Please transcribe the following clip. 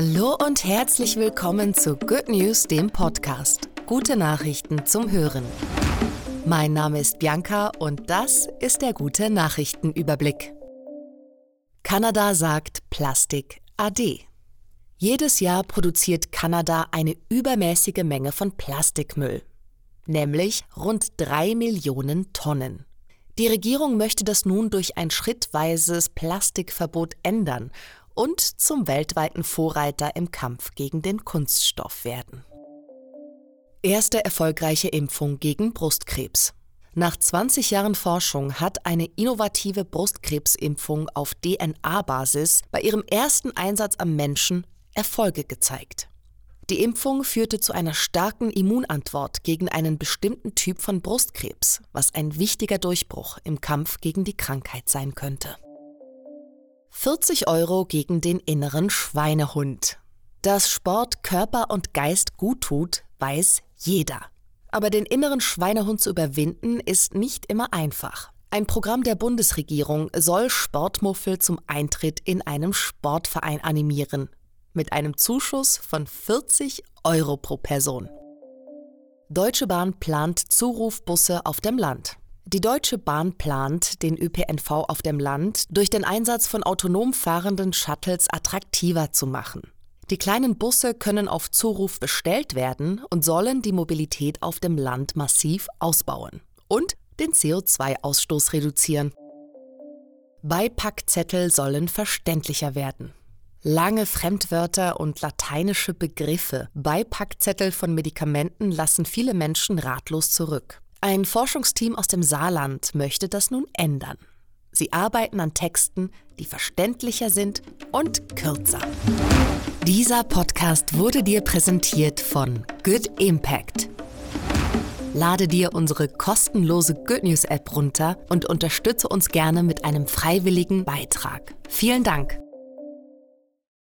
Hallo und herzlich willkommen zu Good News, dem Podcast. Gute Nachrichten zum Hören. Mein Name ist Bianca und das ist der gute Nachrichtenüberblick. Kanada sagt Plastik AD. Jedes Jahr produziert Kanada eine übermäßige Menge von Plastikmüll, nämlich rund drei Millionen Tonnen. Die Regierung möchte das nun durch ein schrittweises Plastikverbot ändern und zum weltweiten Vorreiter im Kampf gegen den Kunststoff werden. Erste erfolgreiche Impfung gegen Brustkrebs. Nach 20 Jahren Forschung hat eine innovative Brustkrebsimpfung auf DNA-Basis bei ihrem ersten Einsatz am Menschen Erfolge gezeigt. Die Impfung führte zu einer starken Immunantwort gegen einen bestimmten Typ von Brustkrebs, was ein wichtiger Durchbruch im Kampf gegen die Krankheit sein könnte. 40 Euro gegen den inneren Schweinehund. Dass Sport Körper und Geist gut tut, weiß jeder. Aber den inneren Schweinehund zu überwinden, ist nicht immer einfach. Ein Programm der Bundesregierung soll Sportmuffel zum Eintritt in einem Sportverein animieren. Mit einem Zuschuss von 40 Euro pro Person. Deutsche Bahn plant Zurufbusse auf dem Land. Die Deutsche Bahn plant, den ÖPNV auf dem Land durch den Einsatz von autonom fahrenden Shuttles attraktiver zu machen. Die kleinen Busse können auf Zuruf bestellt werden und sollen die Mobilität auf dem Land massiv ausbauen und den CO2-Ausstoß reduzieren. Beipackzettel sollen verständlicher werden. Lange Fremdwörter und lateinische Begriffe, Beipackzettel von Medikamenten lassen viele Menschen ratlos zurück. Ein Forschungsteam aus dem Saarland möchte das nun ändern. Sie arbeiten an Texten, die verständlicher sind und kürzer. Dieser Podcast wurde dir präsentiert von Good Impact. Lade dir unsere kostenlose Good News App runter und unterstütze uns gerne mit einem freiwilligen Beitrag. Vielen Dank.